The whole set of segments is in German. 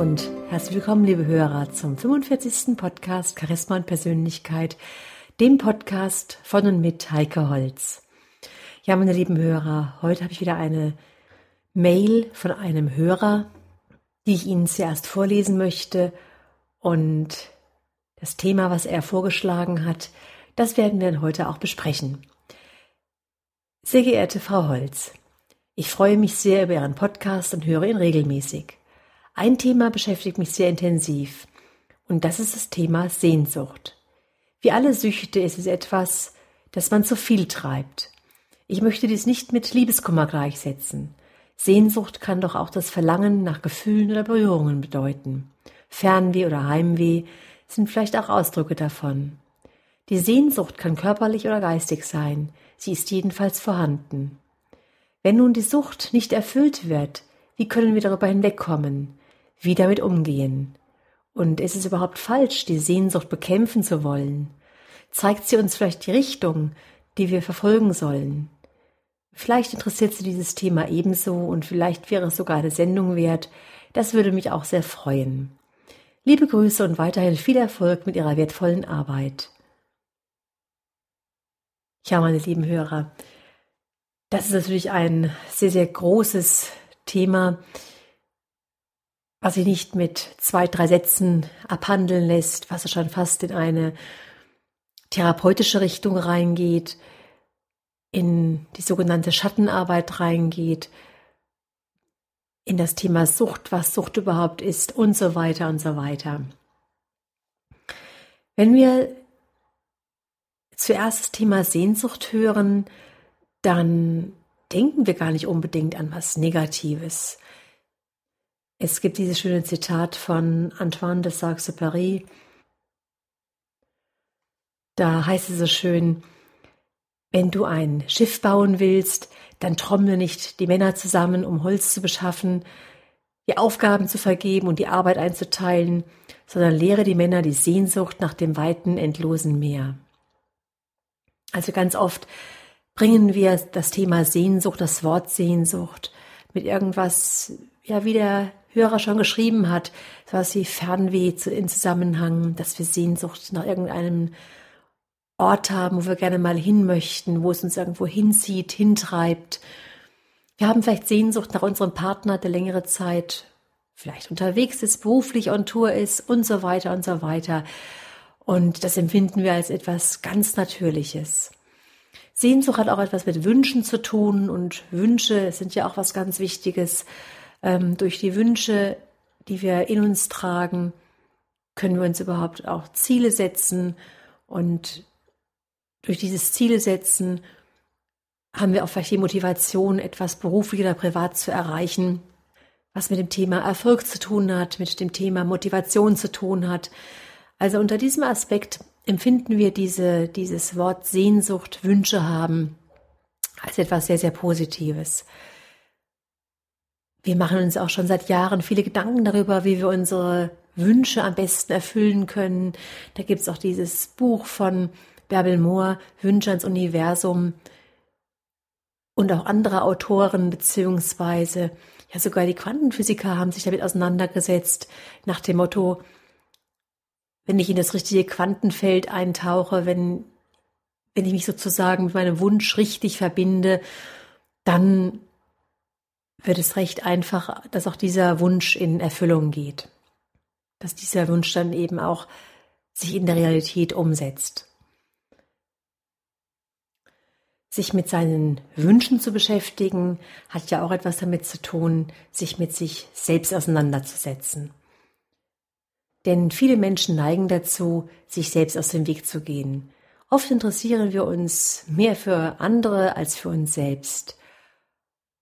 Und herzlich willkommen, liebe Hörer, zum 45. Podcast Charisma und Persönlichkeit, dem Podcast von und mit Heike Holz. Ja, meine lieben Hörer, heute habe ich wieder eine Mail von einem Hörer, die ich Ihnen zuerst vorlesen möchte. Und das Thema, was er vorgeschlagen hat, das werden wir heute auch besprechen. Sehr geehrte Frau Holz, ich freue mich sehr über Ihren Podcast und höre ihn regelmäßig. Ein Thema beschäftigt mich sehr intensiv und das ist das Thema Sehnsucht. Wie alle Süchte ist es etwas, das man zu viel treibt. Ich möchte dies nicht mit Liebeskummer gleichsetzen. Sehnsucht kann doch auch das Verlangen nach Gefühlen oder Berührungen bedeuten. Fernweh oder Heimweh sind vielleicht auch Ausdrücke davon. Die Sehnsucht kann körperlich oder geistig sein, sie ist jedenfalls vorhanden. Wenn nun die Sucht nicht erfüllt wird, wie können wir darüber hinwegkommen? Wie damit umgehen. Und ist es überhaupt falsch, die Sehnsucht bekämpfen zu wollen? Zeigt sie uns vielleicht die Richtung, die wir verfolgen sollen? Vielleicht interessiert sie dieses Thema ebenso und vielleicht wäre es sogar eine Sendung wert. Das würde mich auch sehr freuen. Liebe Grüße und weiterhin viel Erfolg mit Ihrer wertvollen Arbeit. Ja, meine lieben Hörer, das ist natürlich ein sehr, sehr großes Thema was sich nicht mit zwei, drei Sätzen abhandeln lässt, was schon fast in eine therapeutische Richtung reingeht, in die sogenannte Schattenarbeit reingeht, in das Thema Sucht, was Sucht überhaupt ist und so weiter und so weiter. Wenn wir zuerst das Thema Sehnsucht hören, dann denken wir gar nicht unbedingt an was Negatives. Es gibt dieses schöne Zitat von Antoine de Saint-Exupéry. Da heißt es so schön, wenn du ein Schiff bauen willst, dann trommle nicht die Männer zusammen, um Holz zu beschaffen, die Aufgaben zu vergeben und die Arbeit einzuteilen, sondern lehre die Männer die Sehnsucht nach dem weiten, endlosen Meer. Also ganz oft bringen wir das Thema Sehnsucht, das Wort Sehnsucht mit irgendwas, ja, wie der Hörer schon geschrieben hat, so was wie Fernweh in Zusammenhang, dass wir Sehnsucht nach irgendeinem Ort haben, wo wir gerne mal hin möchten, wo es uns irgendwo hinzieht, hintreibt. Wir haben vielleicht Sehnsucht nach unserem Partner, der längere Zeit vielleicht unterwegs ist, beruflich on Tour ist und so weiter und so weiter. Und das empfinden wir als etwas ganz Natürliches. Sehnsucht hat auch etwas mit Wünschen zu tun und Wünsche sind ja auch was ganz Wichtiges. Ähm, durch die Wünsche, die wir in uns tragen, können wir uns überhaupt auch Ziele setzen und durch dieses Ziele setzen haben wir auch vielleicht die Motivation, etwas beruflich oder privat zu erreichen, was mit dem Thema Erfolg zu tun hat, mit dem Thema Motivation zu tun hat. Also unter diesem Aspekt empfinden wir diese, dieses Wort Sehnsucht, Wünsche haben als etwas sehr, sehr Positives. Wir machen uns auch schon seit Jahren viele Gedanken darüber, wie wir unsere Wünsche am besten erfüllen können. Da gibt es auch dieses Buch von Bärbel Mohr, Wünsche ans Universum. Und auch andere Autoren beziehungsweise ja sogar die Quantenphysiker haben sich damit auseinandergesetzt nach dem Motto, wenn ich in das richtige Quantenfeld eintauche, wenn, wenn ich mich sozusagen mit meinem Wunsch richtig verbinde, dann wird es recht einfach, dass auch dieser Wunsch in Erfüllung geht. Dass dieser Wunsch dann eben auch sich in der Realität umsetzt. Sich mit seinen Wünschen zu beschäftigen, hat ja auch etwas damit zu tun, sich mit sich selbst auseinanderzusetzen. Denn viele Menschen neigen dazu, sich selbst aus dem Weg zu gehen. Oft interessieren wir uns mehr für andere als für uns selbst.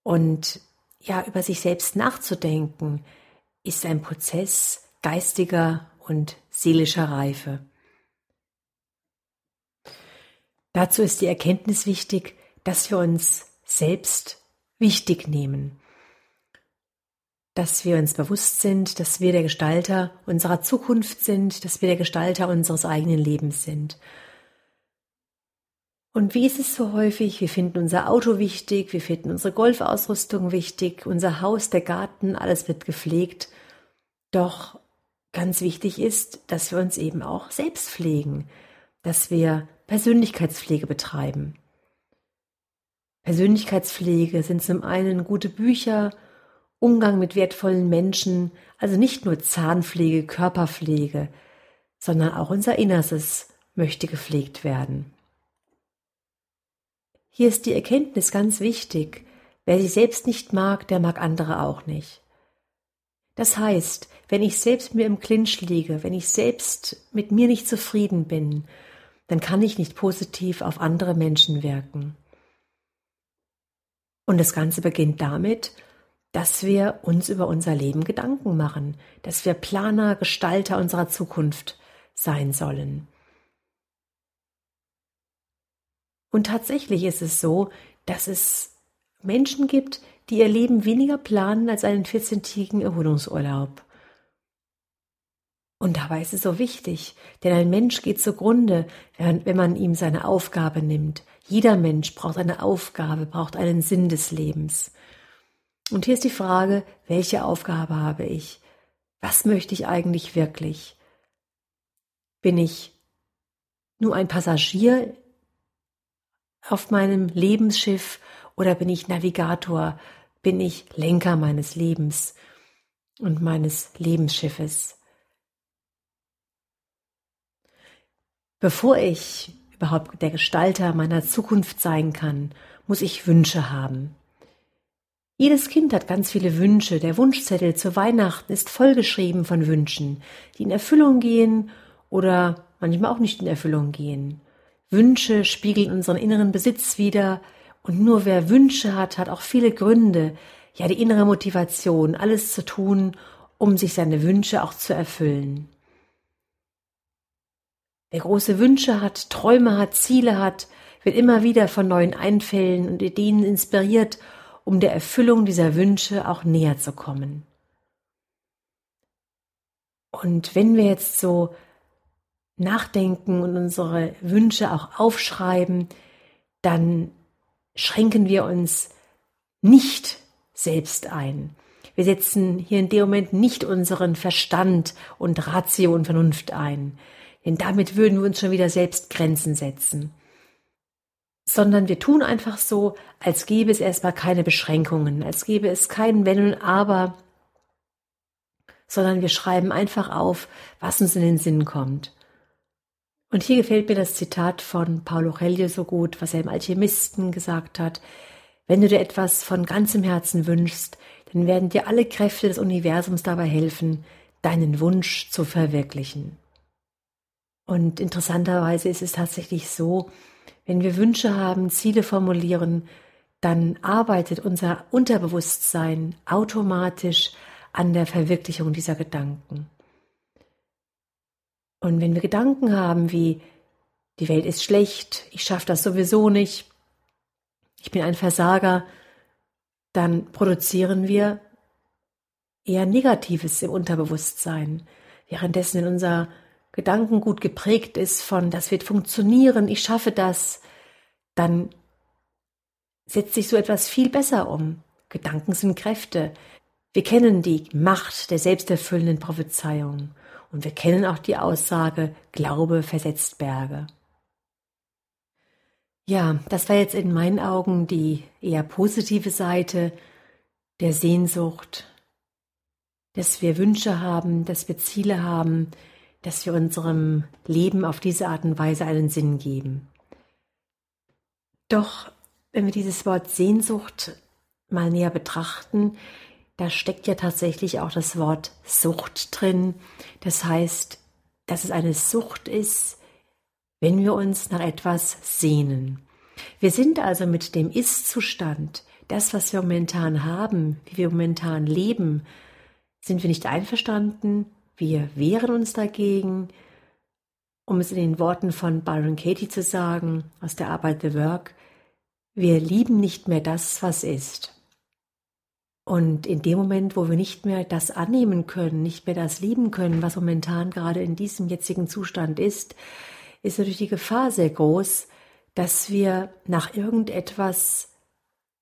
Und ja, über sich selbst nachzudenken, ist ein Prozess geistiger und seelischer Reife. Dazu ist die Erkenntnis wichtig, dass wir uns selbst wichtig nehmen, dass wir uns bewusst sind, dass wir der Gestalter unserer Zukunft sind, dass wir der Gestalter unseres eigenen Lebens sind und wie ist es so häufig? Wir finden unser Auto wichtig, wir finden unsere Golfausrüstung wichtig, unser Haus, der Garten, alles wird gepflegt. Doch ganz wichtig ist, dass wir uns eben auch selbst pflegen, dass wir Persönlichkeitspflege betreiben. Persönlichkeitspflege sind zum einen gute Bücher, Umgang mit wertvollen Menschen, also nicht nur Zahnpflege, Körperpflege, sondern auch unser Innerstes möchte gepflegt werden. Hier ist die Erkenntnis ganz wichtig. Wer sich selbst nicht mag, der mag andere auch nicht. Das heißt, wenn ich selbst mir im Clinch liege, wenn ich selbst mit mir nicht zufrieden bin, dann kann ich nicht positiv auf andere Menschen wirken. Und das Ganze beginnt damit, dass wir uns über unser Leben Gedanken machen, dass wir Planer, Gestalter unserer Zukunft sein sollen. Und tatsächlich ist es so, dass es Menschen gibt, die ihr Leben weniger planen als einen 14-tägigen Erholungsurlaub. Und dabei ist es so wichtig, denn ein Mensch geht zugrunde, wenn man ihm seine Aufgabe nimmt. Jeder Mensch braucht eine Aufgabe, braucht einen Sinn des Lebens. Und hier ist die Frage, welche Aufgabe habe ich? Was möchte ich eigentlich wirklich? Bin ich nur ein Passagier auf meinem Lebensschiff oder bin ich Navigator? Bin ich Lenker meines Lebens und meines Lebensschiffes? Bevor ich überhaupt der Gestalter meiner Zukunft sein kann, muss ich Wünsche haben. Jedes Kind hat ganz viele Wünsche. Der Wunschzettel zu Weihnachten ist vollgeschrieben von Wünschen, die in Erfüllung gehen oder manchmal auch nicht in Erfüllung gehen. Wünsche spiegeln unseren inneren Besitz wider, und nur wer Wünsche hat, hat auch viele Gründe, ja die innere Motivation, alles zu tun, um sich seine Wünsche auch zu erfüllen. Wer große Wünsche hat, Träume hat, Ziele hat, wird immer wieder von neuen Einfällen und Ideen inspiriert um der Erfüllung dieser Wünsche auch näher zu kommen. Und wenn wir jetzt so nachdenken und unsere Wünsche auch aufschreiben, dann schränken wir uns nicht selbst ein. Wir setzen hier in dem Moment nicht unseren Verstand und Ratio und Vernunft ein, denn damit würden wir uns schon wieder selbst Grenzen setzen sondern wir tun einfach so, als gäbe es erstmal keine Beschränkungen, als gäbe es kein Wenn und Aber, sondern wir schreiben einfach auf, was uns in den Sinn kommt. Und hier gefällt mir das Zitat von Paulo Coelho so gut, was er im Alchemisten gesagt hat. Wenn du dir etwas von ganzem Herzen wünschst, dann werden dir alle Kräfte des Universums dabei helfen, deinen Wunsch zu verwirklichen. Und interessanterweise ist es tatsächlich so, wenn wir Wünsche haben, Ziele formulieren, dann arbeitet unser Unterbewusstsein automatisch an der Verwirklichung dieser Gedanken. Und wenn wir Gedanken haben wie die Welt ist schlecht, ich schaffe das sowieso nicht, ich bin ein Versager, dann produzieren wir eher Negatives im Unterbewusstsein, währenddessen in unser Gedankengut geprägt ist von, das wird funktionieren, ich schaffe das, dann setzt sich so etwas viel besser um. Gedanken sind Kräfte. Wir kennen die Macht der selbsterfüllenden Prophezeiung und wir kennen auch die Aussage, Glaube versetzt Berge. Ja, das war jetzt in meinen Augen die eher positive Seite der Sehnsucht, dass wir Wünsche haben, dass wir Ziele haben, dass wir unserem Leben auf diese Art und Weise einen Sinn geben. Doch wenn wir dieses Wort Sehnsucht mal näher betrachten, da steckt ja tatsächlich auch das Wort Sucht drin. Das heißt, dass es eine Sucht ist, wenn wir uns nach etwas sehnen. Wir sind also mit dem Ist-Zustand, das, was wir momentan haben, wie wir momentan leben, sind wir nicht einverstanden, wir wehren uns dagegen, um es in den Worten von Byron Katie zu sagen, aus der Arbeit The Work, wir lieben nicht mehr das, was ist. Und in dem Moment, wo wir nicht mehr das annehmen können, nicht mehr das lieben können, was momentan gerade in diesem jetzigen Zustand ist, ist natürlich die Gefahr sehr groß, dass wir nach irgendetwas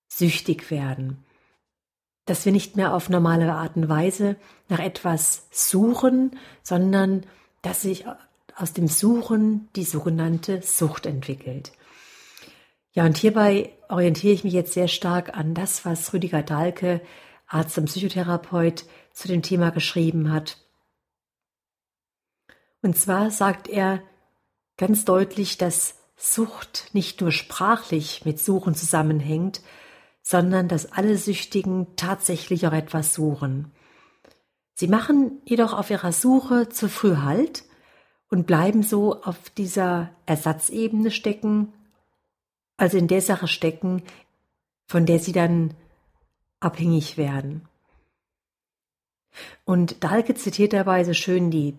süchtig werden. dass wir nicht mehr auf normale Art und Weise nach etwas suchen, sondern dass sich aus dem Suchen die sogenannte Sucht entwickelt. Ja, und hierbei orientiere ich mich jetzt sehr stark an das, was Rüdiger Dahlke, Arzt und Psychotherapeut, zu dem Thema geschrieben hat. Und zwar sagt er ganz deutlich, dass Sucht nicht nur sprachlich mit Suchen zusammenhängt, sondern dass alle Süchtigen tatsächlich auch etwas suchen. Sie machen jedoch auf ihrer Suche zu früh Halt und bleiben so auf dieser Ersatzebene stecken, also in der Sache stecken, von der sie dann abhängig werden. Und Dahlke zitiert dabei so schön die,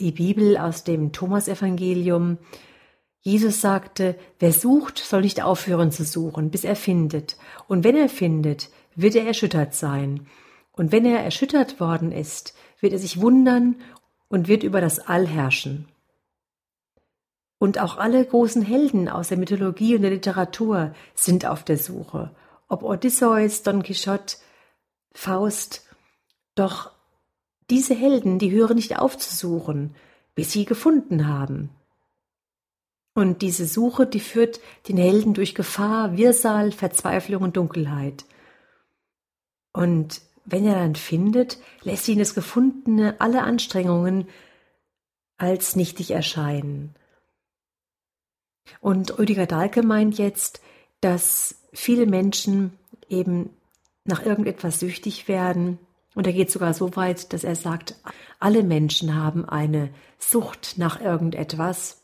die Bibel aus dem Thomasevangelium, Jesus sagte, wer sucht, soll nicht aufhören zu suchen, bis er findet. Und wenn er findet, wird er erschüttert sein. Und wenn er erschüttert worden ist, wird er sich wundern und wird über das All herrschen. Und auch alle großen Helden aus der Mythologie und der Literatur sind auf der Suche. Ob Odysseus, Don Quixote, Faust. Doch diese Helden, die hören nicht auf zu suchen, bis sie gefunden haben. Und diese Suche, die führt den Helden durch Gefahr, Wirrsal, Verzweiflung und Dunkelheit. Und wenn er dann findet, lässt ihn das Gefundene alle Anstrengungen als nichtig erscheinen. Und Rüdiger Dahlke meint jetzt, dass viele Menschen eben nach irgendetwas süchtig werden. Und er geht sogar so weit, dass er sagt, alle Menschen haben eine Sucht nach irgendetwas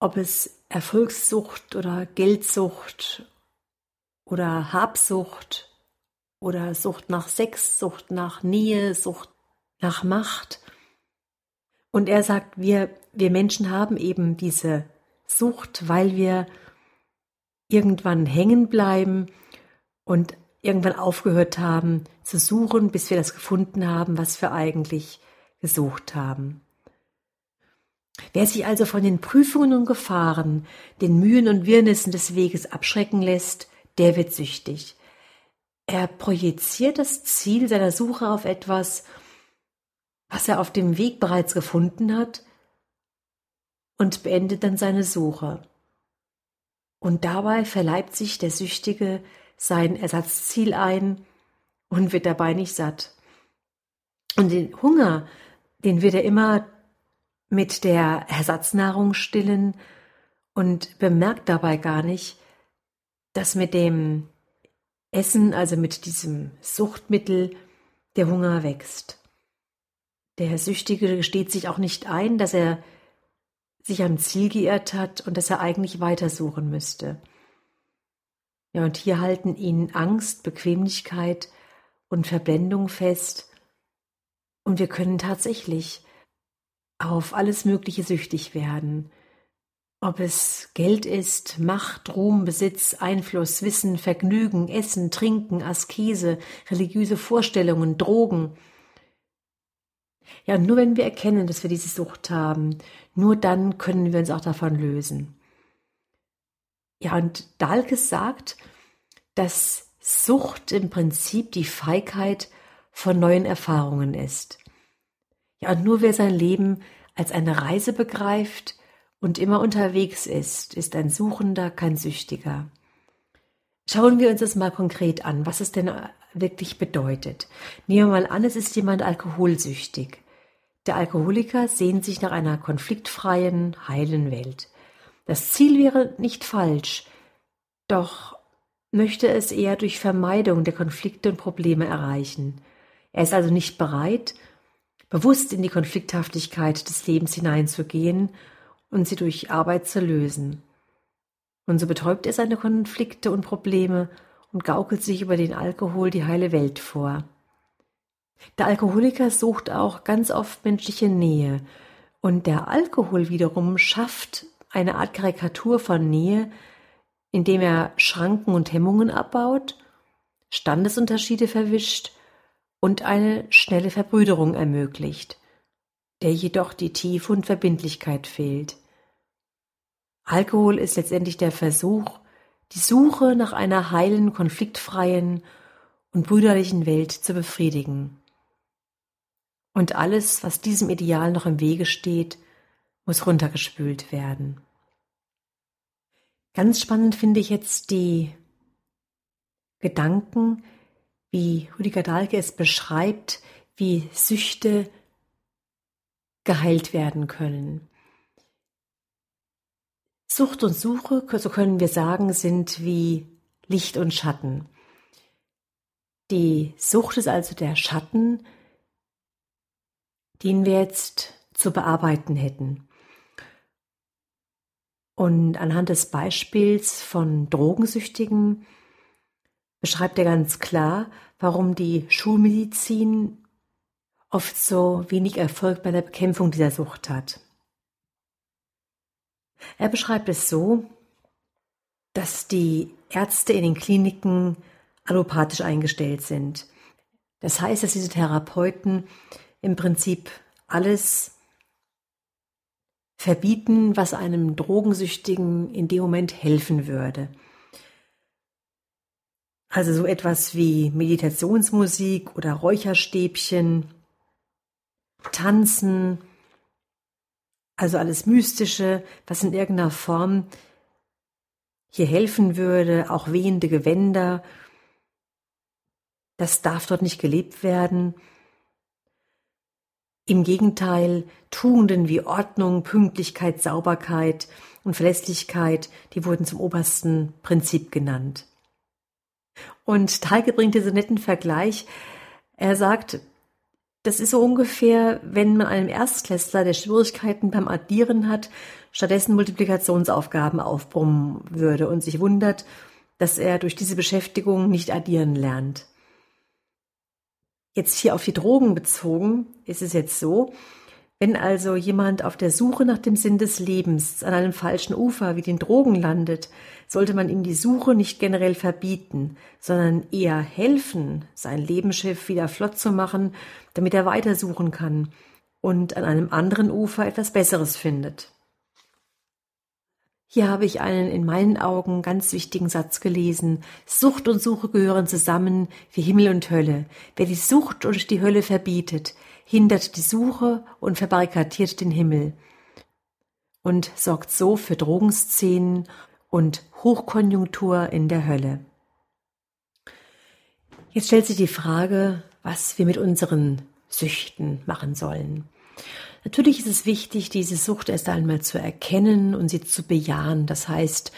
ob es Erfolgssucht oder Geldsucht oder Habsucht oder Sucht nach Sex, Sucht nach Nähe, Sucht nach Macht. Und er sagt, wir, wir Menschen haben eben diese Sucht, weil wir irgendwann hängen bleiben und irgendwann aufgehört haben zu suchen, bis wir das gefunden haben, was wir eigentlich gesucht haben. Wer sich also von den Prüfungen und Gefahren, den Mühen und Wirrnissen des Weges abschrecken lässt, der wird süchtig. Er projiziert das Ziel seiner Suche auf etwas, was er auf dem Weg bereits gefunden hat, und beendet dann seine Suche. Und dabei verleibt sich der Süchtige sein Ersatzziel ein und wird dabei nicht satt. Und den Hunger, den wird er immer mit der Ersatznahrung stillen und bemerkt dabei gar nicht, dass mit dem Essen, also mit diesem Suchtmittel, der Hunger wächst. Der Süchtige gesteht sich auch nicht ein, dass er sich am Ziel geirrt hat und dass er eigentlich weitersuchen müsste. Ja, und hier halten ihn Angst, Bequemlichkeit und Verblendung fest. Und wir können tatsächlich auf alles Mögliche süchtig werden. Ob es Geld ist, Macht, Ruhm, Besitz, Einfluss, Wissen, Vergnügen, Essen, Trinken, Askese, religiöse Vorstellungen, Drogen. Ja, und nur wenn wir erkennen, dass wir diese Sucht haben, nur dann können wir uns auch davon lösen. Ja, und Dahlkes sagt, dass Sucht im Prinzip die Feigheit von neuen Erfahrungen ist. Ja, und nur wer sein Leben als eine Reise begreift und immer unterwegs ist, ist ein Suchender, kein Süchtiger. Schauen wir uns das mal konkret an, was es denn wirklich bedeutet. Nehmen wir mal an, es ist jemand alkoholsüchtig. Der Alkoholiker sehnt sich nach einer konfliktfreien, heilen Welt. Das Ziel wäre nicht falsch, doch möchte es eher durch Vermeidung der Konflikte und Probleme erreichen. Er ist also nicht bereit, bewusst in die Konflikthaftigkeit des Lebens hineinzugehen und sie durch Arbeit zu lösen. Und so betäubt er seine Konflikte und Probleme und gaukelt sich über den Alkohol die heile Welt vor. Der Alkoholiker sucht auch ganz oft menschliche Nähe, und der Alkohol wiederum schafft eine Art Karikatur von Nähe, indem er Schranken und Hemmungen abbaut, Standesunterschiede verwischt und eine schnelle Verbrüderung ermöglicht, der jedoch die Tiefe und Verbindlichkeit fehlt. Alkohol ist letztendlich der Versuch, die Suche nach einer heilen, konfliktfreien und brüderlichen Welt zu befriedigen. Und alles, was diesem Ideal noch im Wege steht, muss runtergespült werden. Ganz spannend finde ich jetzt die Gedanken, wie Rüdiger Dahlke es beschreibt, wie Süchte geheilt werden können. Sucht und Suche, so können wir sagen, sind wie Licht und Schatten. Die Sucht ist also der Schatten, den wir jetzt zu bearbeiten hätten. Und anhand des Beispiels von Drogensüchtigen beschreibt er ganz klar, warum die Schulmedizin oft so wenig Erfolg bei der Bekämpfung dieser Sucht hat. Er beschreibt es so, dass die Ärzte in den Kliniken allopathisch eingestellt sind. Das heißt, dass diese Therapeuten im Prinzip alles verbieten, was einem Drogensüchtigen in dem Moment helfen würde. Also so etwas wie Meditationsmusik oder Räucherstäbchen, Tanzen, also alles Mystische, was in irgendeiner Form hier helfen würde, auch wehende Gewänder, das darf dort nicht gelebt werden. Im Gegenteil, Tugenden wie Ordnung, Pünktlichkeit, Sauberkeit und Verlässlichkeit, die wurden zum obersten Prinzip genannt. Und Teige bringt diesen netten Vergleich. Er sagt, das ist so ungefähr, wenn man einem Erstklässler, der Schwierigkeiten beim Addieren hat, stattdessen Multiplikationsaufgaben aufbrummen würde und sich wundert, dass er durch diese Beschäftigung nicht addieren lernt. Jetzt hier auf die Drogen bezogen ist es jetzt so, wenn also jemand auf der Suche nach dem Sinn des Lebens an einem falschen Ufer wie den Drogen landet, sollte man ihm die Suche nicht generell verbieten, sondern eher helfen, sein Lebensschiff wieder flott zu machen, damit er weitersuchen kann und an einem anderen Ufer etwas Besseres findet. Hier habe ich einen in meinen Augen ganz wichtigen Satz gelesen. Sucht und Suche gehören zusammen wie Himmel und Hölle. Wer die Sucht und die Hölle verbietet, hindert die Suche und verbarrikadiert den Himmel und sorgt so für Drogenszenen und Hochkonjunktur in der Hölle. Jetzt stellt sich die Frage, was wir mit unseren Süchten machen sollen. Natürlich ist es wichtig, diese Sucht erst einmal zu erkennen und sie zu bejahen. Das heißt,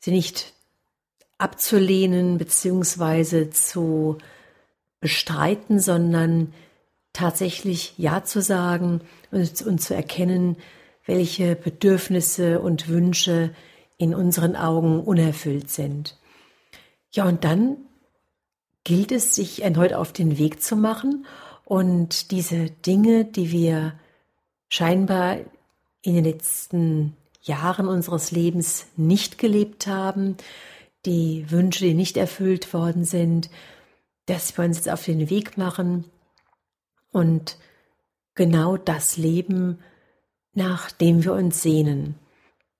sie nicht abzulehnen bzw. zu bestreiten, sondern tatsächlich Ja zu sagen und, und zu erkennen, welche Bedürfnisse und Wünsche in unseren Augen unerfüllt sind. Ja, und dann gilt es, sich erneut auf den Weg zu machen und diese Dinge, die wir scheinbar in den letzten Jahren unseres Lebens nicht gelebt haben, die Wünsche, die nicht erfüllt worden sind, dass wir uns jetzt auf den Weg machen, und genau das Leben, nach dem wir uns sehnen.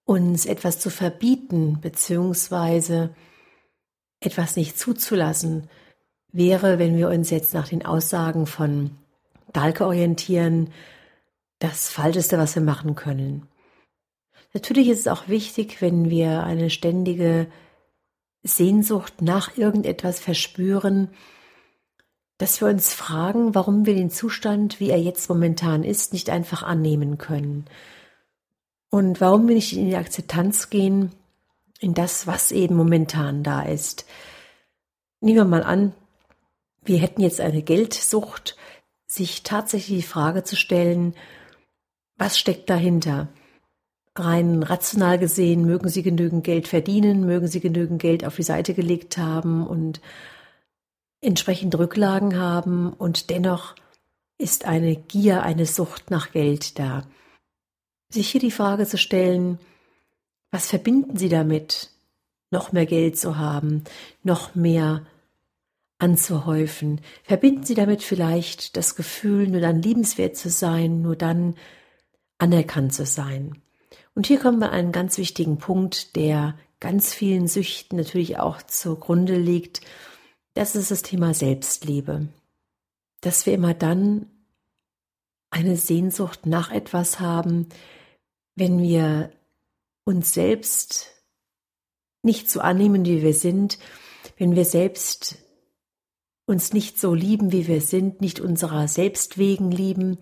Uns etwas zu verbieten beziehungsweise etwas nicht zuzulassen, wäre, wenn wir uns jetzt nach den Aussagen von Dahlke orientieren, das Falscheste, was wir machen können. Natürlich ist es auch wichtig, wenn wir eine ständige Sehnsucht nach irgendetwas verspüren, dass wir uns fragen, warum wir den Zustand, wie er jetzt momentan ist, nicht einfach annehmen können. Und warum wir nicht in die Akzeptanz gehen, in das, was eben momentan da ist. Nehmen wir mal an, wir hätten jetzt eine Geldsucht, sich tatsächlich die Frage zu stellen, was steckt dahinter? Rein rational gesehen, mögen Sie genügend Geld verdienen, mögen Sie genügend Geld auf die Seite gelegt haben und entsprechend Rücklagen haben und dennoch ist eine Gier, eine Sucht nach Geld da. Sich hier die Frage zu stellen, was verbinden Sie damit, noch mehr Geld zu haben, noch mehr anzuhäufen? Verbinden Sie damit vielleicht das Gefühl, nur dann liebenswert zu sein, nur dann anerkannt zu sein? Und hier kommen wir an einen ganz wichtigen Punkt, der ganz vielen Süchten natürlich auch zugrunde liegt Das ist das Thema Selbstliebe. Dass wir immer dann eine Sehnsucht nach etwas haben, wenn wir uns selbst nicht so annehmen, wie wir sind, wenn wir selbst uns nicht so lieben, wie wir sind, nicht unserer selbst wegen lieben,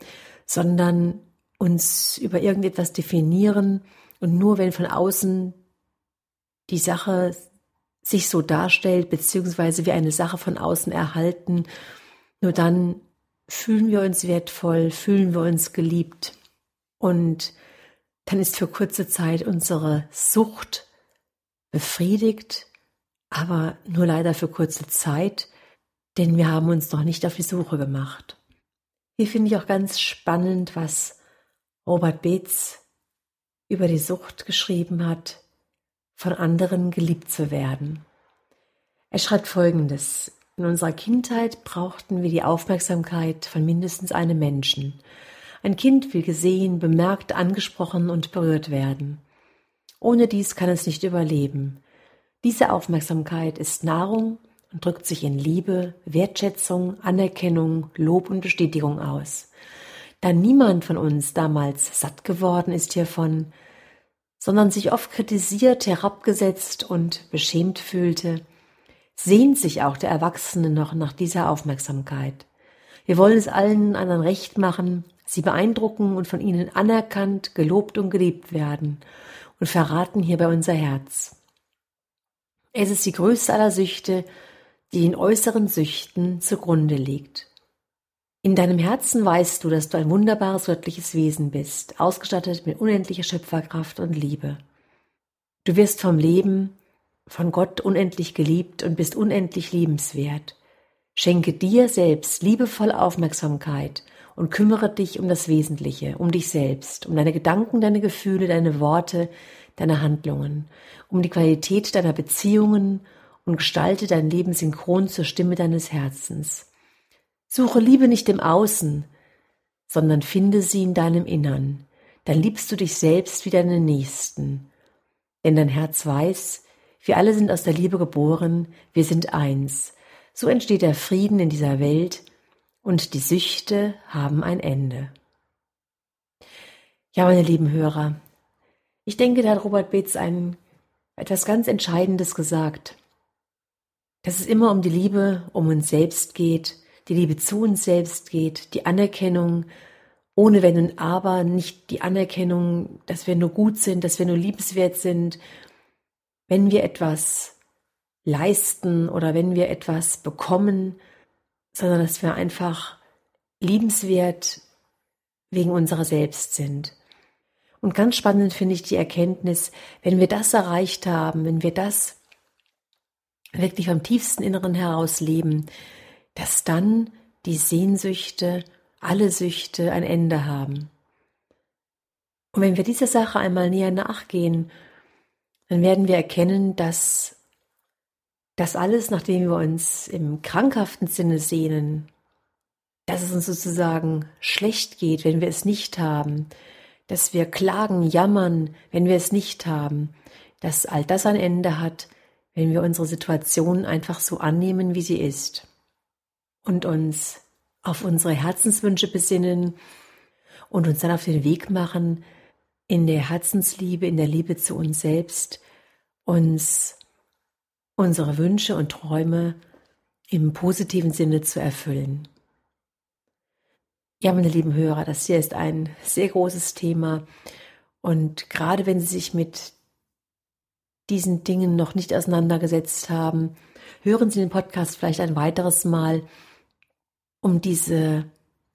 sondern uns über irgendetwas definieren und nur wenn von außen die Sache sich so darstellt, beziehungsweise wir eine Sache von außen erhalten, nur dann fühlen wir uns wertvoll, fühlen wir uns geliebt. Und dann ist für kurze Zeit unsere Sucht befriedigt, aber nur leider für kurze Zeit, denn wir haben uns noch nicht auf die Suche gemacht. Hier finde ich auch ganz spannend, was Robert Beetz über die Sucht geschrieben hat, von anderen geliebt zu werden. Er schreibt Folgendes. In unserer Kindheit brauchten wir die Aufmerksamkeit von mindestens einem Menschen. Ein Kind will gesehen, bemerkt, angesprochen und berührt werden. Ohne dies kann es nicht überleben. Diese Aufmerksamkeit ist Nahrung und drückt sich in Liebe, Wertschätzung, Anerkennung, Lob und Bestätigung aus. Da niemand von uns damals satt geworden ist hiervon, sondern sich oft kritisiert, herabgesetzt und beschämt fühlte, sehnt sich auch der Erwachsene noch nach dieser Aufmerksamkeit. Wir wollen es allen anderen recht machen, sie beeindrucken und von ihnen anerkannt, gelobt und geliebt werden und verraten hierbei unser Herz. Es ist die größte aller Süchte, die in äußeren Süchten zugrunde liegt. In deinem Herzen weißt du, dass du ein wunderbares göttliches Wesen bist, ausgestattet mit unendlicher Schöpferkraft und Liebe. Du wirst vom Leben, von Gott unendlich geliebt und bist unendlich liebenswert. Schenke dir selbst liebevoll Aufmerksamkeit und kümmere dich um das Wesentliche, um dich selbst, um deine Gedanken, deine Gefühle, deine Worte, deine Handlungen, um die Qualität deiner Beziehungen und gestalte dein Leben synchron zur Stimme deines Herzens. Suche Liebe nicht im Außen, sondern finde sie in deinem Innern. Dann liebst du dich selbst wie deinen Nächsten. Denn dein Herz weiß, wir alle sind aus der Liebe geboren, wir sind eins. So entsteht der Frieden in dieser Welt und die Süchte haben ein Ende. Ja, meine lieben Hörer, ich denke, da hat Robert Beetz ein etwas ganz Entscheidendes gesagt dass es immer um die Liebe um uns selbst geht, die Liebe zu uns selbst geht, die Anerkennung ohne Wenn und Aber, nicht die Anerkennung, dass wir nur gut sind, dass wir nur liebenswert sind, wenn wir etwas leisten oder wenn wir etwas bekommen, sondern dass wir einfach liebenswert wegen unserer selbst sind. Und ganz spannend finde ich die Erkenntnis, wenn wir das erreicht haben, wenn wir das wirklich vom tiefsten Inneren heraus leben, dass dann die Sehnsüchte, alle Süchte ein Ende haben. Und wenn wir dieser Sache einmal näher nachgehen, dann werden wir erkennen, dass das alles, nachdem wir uns im krankhaften Sinne sehnen, dass es uns sozusagen schlecht geht, wenn wir es nicht haben, dass wir klagen, jammern, wenn wir es nicht haben, dass all das ein Ende hat, wenn wir unsere Situation einfach so annehmen, wie sie ist und uns auf unsere Herzenswünsche besinnen und uns dann auf den Weg machen, in der Herzensliebe, in der Liebe zu uns selbst, uns unsere Wünsche und Träume im positiven Sinne zu erfüllen. Ja, meine lieben Hörer, das hier ist ein sehr großes Thema und gerade wenn Sie sich mit diesen Dingen noch nicht auseinandergesetzt haben, hören Sie den Podcast vielleicht ein weiteres Mal, um diese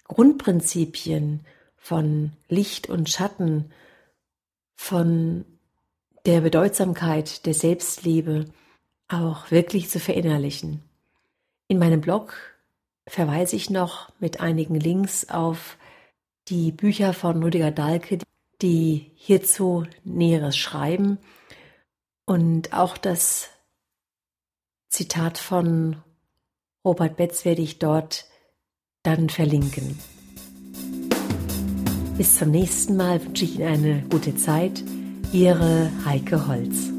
Grundprinzipien von Licht und Schatten, von der Bedeutsamkeit der Selbstliebe auch wirklich zu verinnerlichen. In meinem Blog verweise ich noch mit einigen Links auf die Bücher von Rüdiger Dahlke, die hierzu Näheres schreiben und auch das Zitat von Robert Betz werde ich dort dann verlinken. Bis zum nächsten Mal wünsche ich Ihnen eine gute Zeit. Ihre Heike Holz.